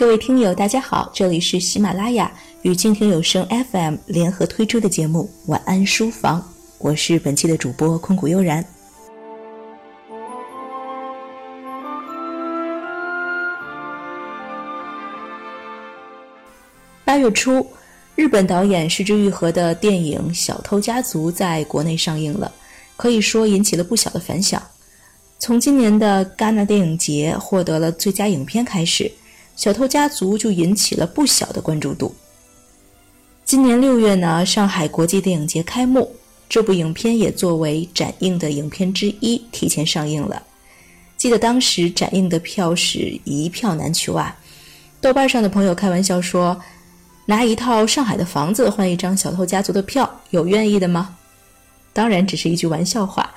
各位听友，大家好，这里是喜马拉雅与静听有声 FM 联合推出的节目《晚安书房》，我是本期的主播空谷悠然。八月初，日本导演石之愈合的电影《小偷家族》在国内上映了，可以说引起了不小的反响。从今年的戛纳电影节获得了最佳影片开始。小偷家族就引起了不小的关注度。今年六月呢，上海国际电影节开幕，这部影片也作为展映的影片之一提前上映了。记得当时展映的票是一票难求啊！豆瓣上的朋友开玩笑说：“拿一套上海的房子换一张小偷家族的票，有愿意的吗？”当然只是一句玩笑话，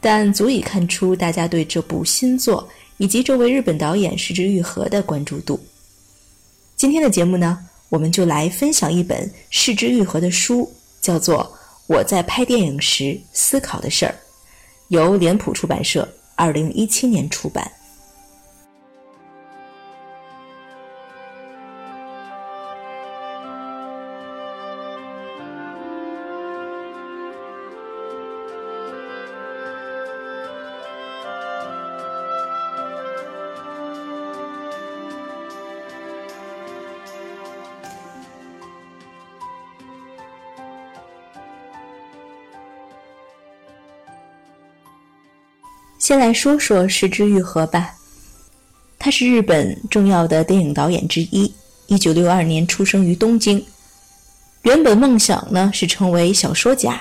但足以看出大家对这部新作。以及这位日本导演石之愈合的关注度。今天的节目呢，我们就来分享一本石之愈合的书，叫做《我在拍电影时思考的事儿》，由脸谱出版社二零一七年出版。先来说说石之愈合吧，他是日本重要的电影导演之一。一九六二年出生于东京，原本梦想呢是成为小说家。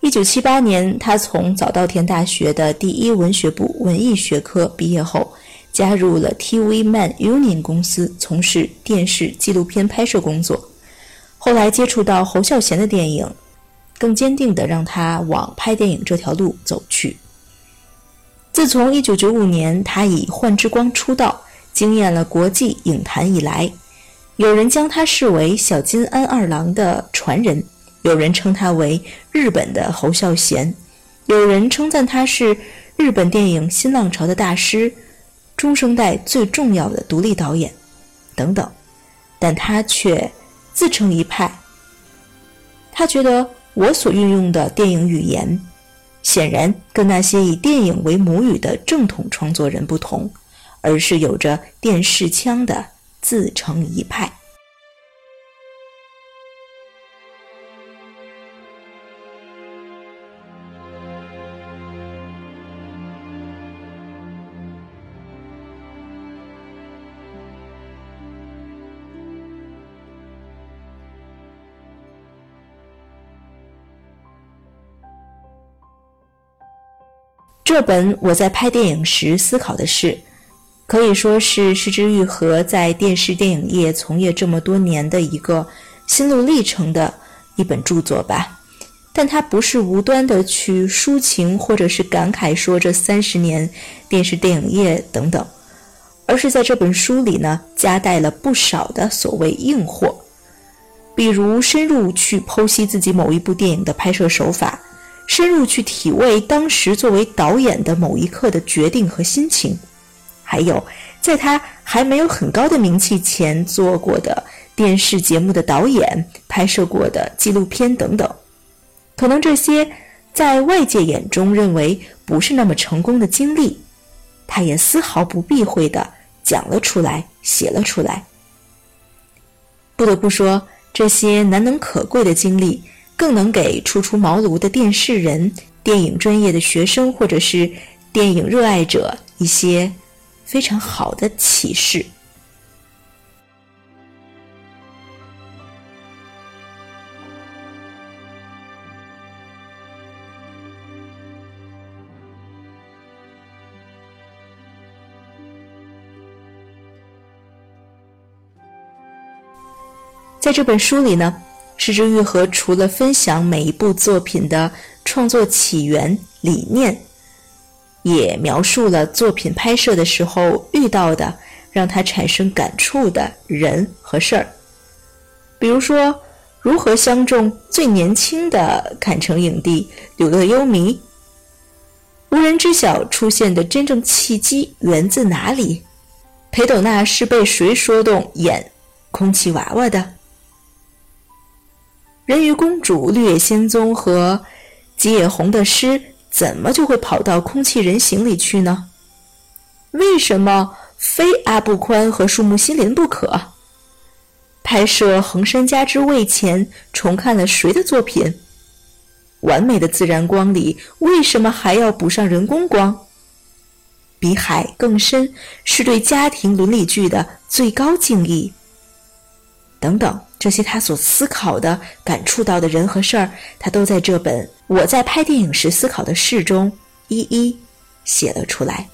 一九七八年，他从早稻田大学的第一文学部文艺学科毕业后，加入了 TV Man Union 公司，从事电视纪录片拍摄工作。后来接触到侯孝贤的电影，更坚定地让他往拍电影这条路走去。自从1995年他以《幻之光》出道，惊艳了国际影坛以来，有人将他视为小金安二郎的传人，有人称他为日本的侯孝贤，有人称赞他是日本电影新浪潮的大师，中生代最重要的独立导演，等等。但他却自成一派。他觉得我所运用的电影语言。显然，跟那些以电影为母语的正统创作人不同，而是有着电视腔的自成一派。这本我在拍电影时思考的事，可以说是石之愈合在电视电影业从业这么多年的一个心路历程的一本著作吧。但他不是无端的去抒情或者是感慨说这三十年电视电影业等等，而是在这本书里呢夹带了不少的所谓硬货，比如深入去剖析自己某一部电影的拍摄手法。深入去体味当时作为导演的某一刻的决定和心情，还有在他还没有很高的名气前做过的电视节目的导演、拍摄过的纪录片等等，可能这些在外界眼中认为不是那么成功的经历，他也丝毫不避讳的讲了出来、写了出来。不得不说，这些难能可贵的经历。更能给初出茅庐的电视人、电影专业的学生或者是电影热爱者一些非常好的启示。在这本书里呢。石之愈合除了分享每一部作品的创作起源理念，也描述了作品拍摄的时候遇到的让他产生感触的人和事儿。比如说，如何相中最年轻的坎城影帝柳乐优弥？无人知晓出现的真正契机源自哪里？裴斗娜是被谁说动演空气娃娃的？人鱼公主、绿野仙踪和吉野红的诗怎么就会跑到空气人形里去呢？为什么非阿布宽和树木心林不可？拍摄《横山家之味》前重看了谁的作品？完美的自然光里为什么还要补上人工光？比海更深是对家庭伦理剧的最高敬意。等等，这些他所思考的、感触到的人和事儿，他都在这本《我在拍电影时思考的事》中一一写了出来。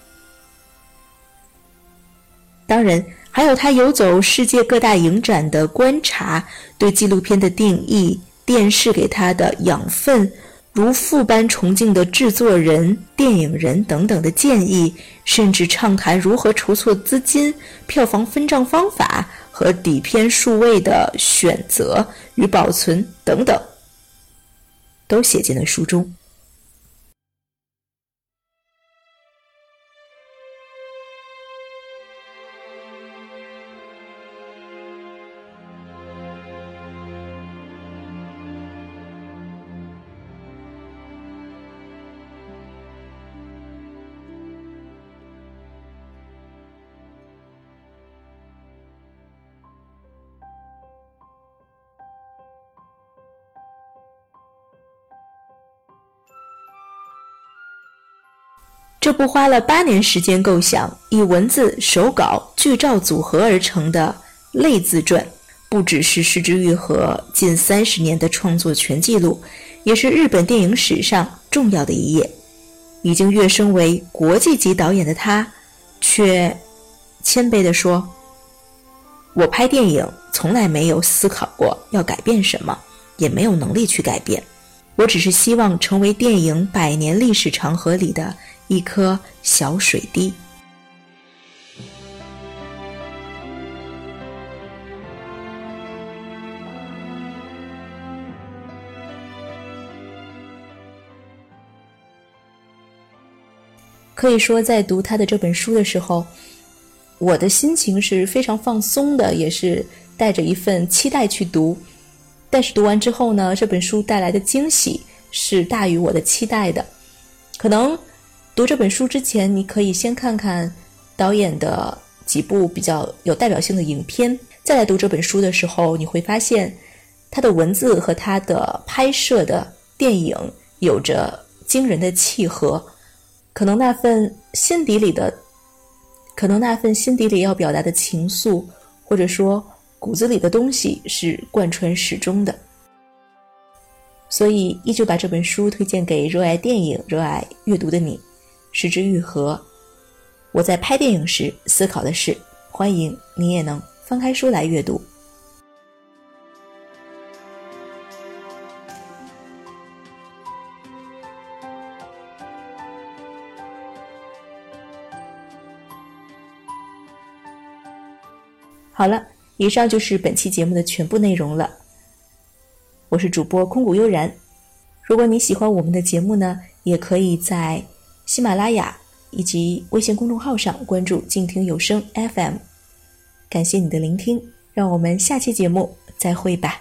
当然，还有他游走世界各大影展的观察，对纪录片的定义，电视给他的养分。如父般崇敬的制作人、电影人等等的建议，甚至畅谈如何筹措资金、票房分账方法和底片数位的选择与保存等等，都写进了书中。这部花了八年时间构想、以文字、手稿、剧照组合而成的类自传，不只是失之愈合近三十年的创作全记录，也是日本电影史上重要的一页。已经跃升为国际级导演的他，却谦卑地说：“我拍电影从来没有思考过要改变什么，也没有能力去改变。我只是希望成为电影百年历史长河里的。”一颗小水滴，可以说，在读他的这本书的时候，我的心情是非常放松的，也是带着一份期待去读。但是读完之后呢，这本书带来的惊喜是大于我的期待的，可能。读这本书之前，你可以先看看导演的几部比较有代表性的影片，再来读这本书的时候，你会发现他的文字和他的拍摄的电影有着惊人的契合。可能那份心底里的，可能那份心底里要表达的情愫，或者说骨子里的东西是贯穿始终的。所以，依旧把这本书推荐给热爱电影、热爱阅读的你。失之愈合。我在拍电影时思考的是，欢迎你也能翻开书来阅读。好了，以上就是本期节目的全部内容了。我是主播空谷悠然。如果你喜欢我们的节目呢，也可以在。喜马拉雅以及微信公众号上关注“静听有声 FM”，感谢你的聆听，让我们下期节目再会吧。